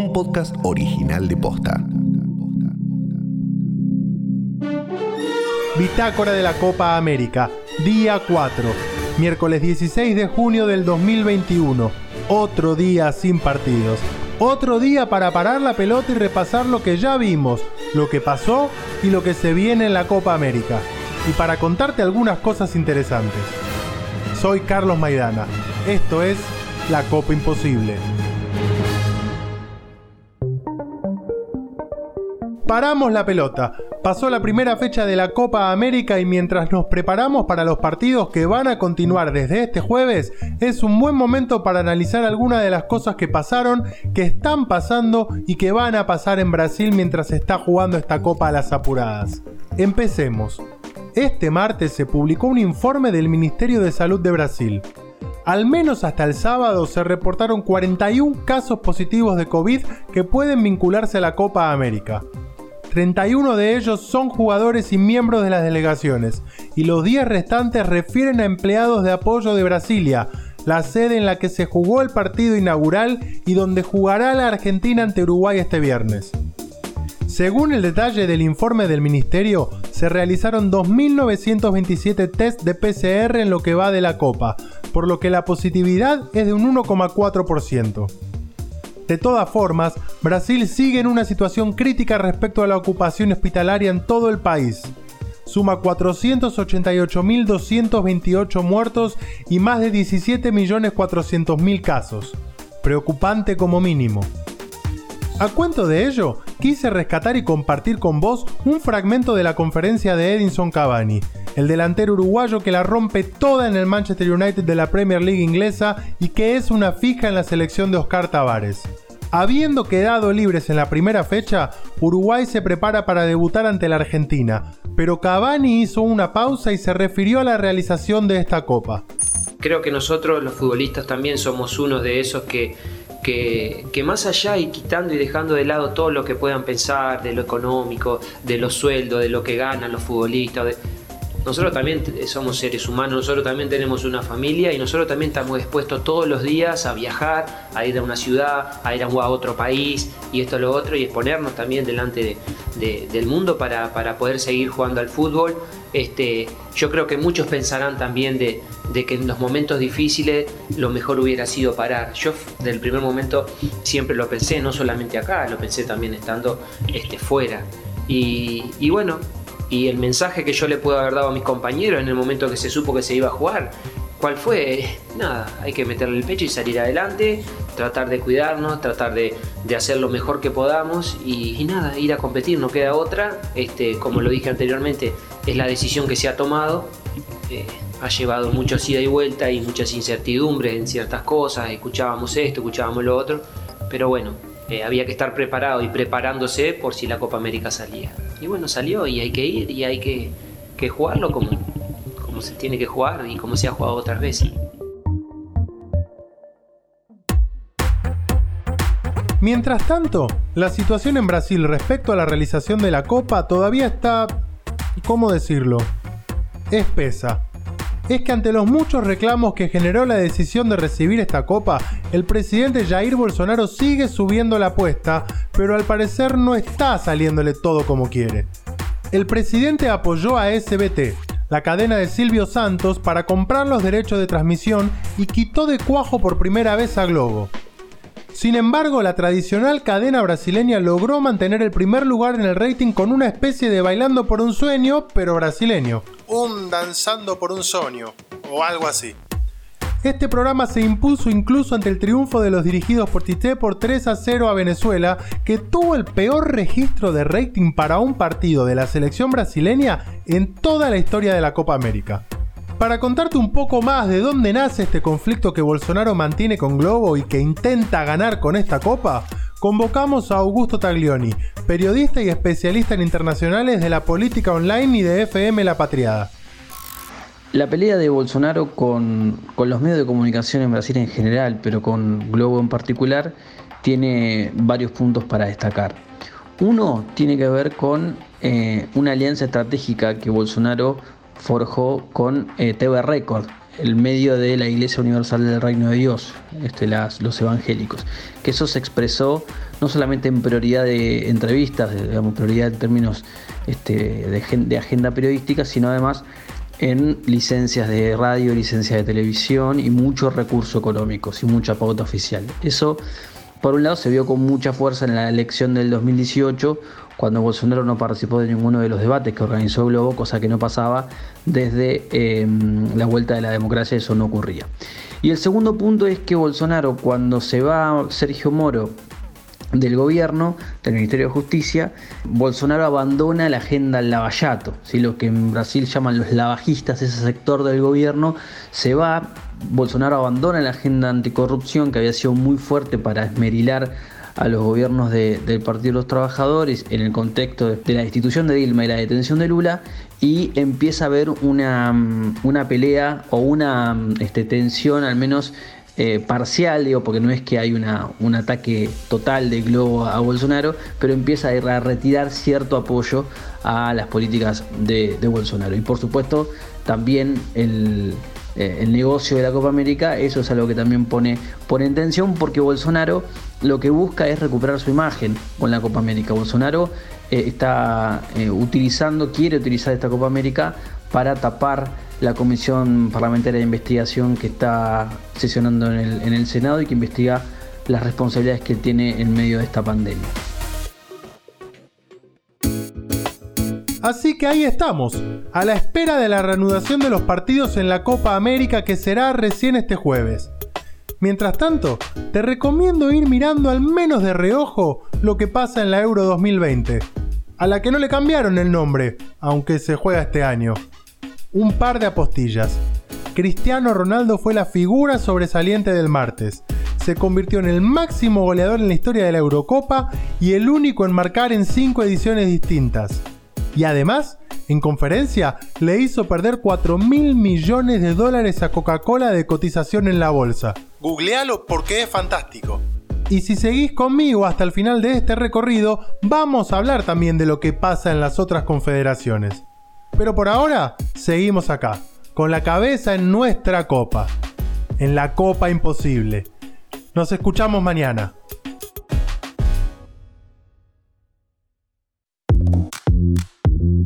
un podcast original de Posta. Bitácora de la Copa América, día 4, miércoles 16 de junio del 2021. Otro día sin partidos. Otro día para parar la pelota y repasar lo que ya vimos, lo que pasó y lo que se viene en la Copa América. Y para contarte algunas cosas interesantes. Soy Carlos Maidana. Esto es La Copa Imposible. Paramos la pelota. Pasó la primera fecha de la Copa América y mientras nos preparamos para los partidos que van a continuar desde este jueves, es un buen momento para analizar algunas de las cosas que pasaron, que están pasando y que van a pasar en Brasil mientras se está jugando esta Copa a las apuradas. Empecemos. Este martes se publicó un informe del Ministerio de Salud de Brasil. Al menos hasta el sábado se reportaron 41 casos positivos de COVID que pueden vincularse a la Copa América. 31 de ellos son jugadores y miembros de las delegaciones, y los 10 restantes refieren a empleados de apoyo de Brasilia, la sede en la que se jugó el partido inaugural y donde jugará la Argentina ante Uruguay este viernes. Según el detalle del informe del ministerio, se realizaron 2.927 test de PCR en lo que va de la Copa, por lo que la positividad es de un 1,4%. De todas formas, Brasil sigue en una situación crítica respecto a la ocupación hospitalaria en todo el país. Suma 488.228 muertos y más de 17.400.000 casos. Preocupante como mínimo. A cuento de ello, quise rescatar y compartir con vos un fragmento de la conferencia de Edinson Cavani, el delantero uruguayo que la rompe toda en el Manchester United de la Premier League inglesa y que es una fija en la selección de Oscar Tavares. Habiendo quedado libres en la primera fecha, Uruguay se prepara para debutar ante la Argentina, pero Cavani hizo una pausa y se refirió a la realización de esta copa. Creo que nosotros los futbolistas también somos uno de esos que, que, que, más allá y quitando y dejando de lado todo lo que puedan pensar de lo económico, de los sueldos, de lo que ganan los futbolistas, nosotros también somos seres humanos, nosotros también tenemos una familia y nosotros también estamos dispuestos todos los días a viajar, a ir a una ciudad, a ir a otro país y esto, lo otro y exponernos también delante del mundo para, poder seguir jugando al fútbol. Este, yo creo que muchos pensarán también de, que en los momentos difíciles lo mejor hubiera sido parar. Yo del primer momento siempre lo pensé, no solamente acá, lo pensé también estando este, fuera. Y, y bueno, y el mensaje que yo le puedo haber dado a mis compañeros en el momento que se supo que se iba a jugar, ¿cuál fue? Nada, hay que meterle el pecho y salir adelante, tratar de cuidarnos, tratar de, hacer lo mejor que podamos y, nada, ir a competir, no queda otra. Este, como lo dije anteriormente, es la decisión que se ha tomado. Eh, ha llevado muchos ida y vuelta y muchas incertidumbres en ciertas cosas, escuchábamos esto, escuchábamos lo otro, pero bueno, eh, había que estar preparado y preparándose por si la Copa América salía. Y bueno, salió y hay que ir y hay que, jugarlo como, como se tiene que jugar y como se ha jugado otras veces. Mientras tanto, la situación en Brasil respecto a la realización de la Copa todavía está, ¿cómo decirlo?, espesa es que ante los muchos reclamos que generó la decisión de recibir esta copa, el presidente Jair Bolsonaro sigue subiendo la apuesta, pero al parecer no está saliéndole todo como quiere. El presidente apoyó a SBT, la cadena de Silvio Santos, para comprar los derechos de transmisión y quitó de cuajo por primera vez a Globo. Sin embargo, la tradicional cadena brasileña logró mantener el primer lugar en el rating con una especie de bailando por un sueño, pero brasileño. Un danzando por un sueño, o algo así. Este programa se impuso incluso ante el triunfo de los dirigidos por Tite por 3 a 0 a Venezuela, que tuvo el peor registro de rating para un partido de la selección brasileña en toda la historia de la Copa América. Para contarte un poco más de dónde nace este conflicto que Bolsonaro mantiene con Globo y que intenta ganar con esta copa, convocamos a Augusto Taglioni, periodista y especialista en internacionales de la política online y de FM La Patriada. La pelea de Bolsonaro con, los medios de comunicación en Brasil en general, pero con Globo en particular, tiene varios puntos para destacar. Uno tiene que ver con eh, una alianza estratégica que Bolsonaro forjó con eh, TV Record, el medio de la Iglesia Universal del Reino de Dios, este, los evangélicos, que eso se expresó no solamente en prioridad de entrevistas, digamos, prioridad en términos este, de, agenda periodística, sino además en licencias de radio, licencias de televisión y muchos recursos económicos y mucha pauta oficial. Eso, por un lado, se vio con mucha fuerza en la elección del 2018, cuando Bolsonaro no participó de ninguno de los debates que organizó Globo, cosa que no pasaba desde em, la vuelta de la democracia, eso no ocurría. Y el segundo punto es que Bolsonaro, cuando se va Sergio Moro del gobierno, del Ministerio de Justicia, Bolsonaro abandona la agenda lavallato, ¿sí? lo que en Brasil llaman los lavajistas, ese sector del gobierno, se va, Bolsonaro abandona la agenda anticorrupción que había sido muy fuerte para esmerilar a los gobiernos del Partido de los Trabajadores en el contexto de, la institución de Dilma y la detención de Lula y empieza a haber una, una pelea o una este, tensión al menos eh, parcial, digo, porque no es que hay una, un ataque total de globo a Bolsonaro, pero empieza a, retirar cierto apoyo a las políticas de, Bolsonaro. Y por supuesto, también el, eh, el, negocio de la Copa América, eso es algo que también pone, pone en tensión, porque Bolsonaro lo que busca es recuperar su imagen con la Copa América. Bolsonaro eh, está utilizando, quiere utilizar esta Copa América para tapar la comisión parlamentaria de investigación que está sesionando en el, en el Senado y que investiga las responsabilidades que tiene en medio de esta pandemia. Así que ahí estamos, a la espera de la reanudación de los partidos en la Copa América que será recién este jueves. Mientras tanto, te recomiendo ir mirando al menos de reojo lo que pasa en la Euro 2020, a la que no le cambiaron el nombre, aunque se juega este año un par de apostillas. Cristiano Ronaldo fue la figura sobresaliente del martes. Se convirtió en el máximo goleador en la historia de la Eurocopa y el único en marcar en cinco ediciones distintas. Y además, en conferencia, le hizo perder 4 mil millones de dólares a Coca-Cola de cotización en la bolsa. Googlealo porque es fantástico. Y si seguís conmigo hasta el final de este recorrido, vamos a hablar también de lo que pasa en las otras confederaciones. Pero por ahora, seguimos acá, con la cabeza en nuestra copa, en la copa imposible. Nos escuchamos mañana.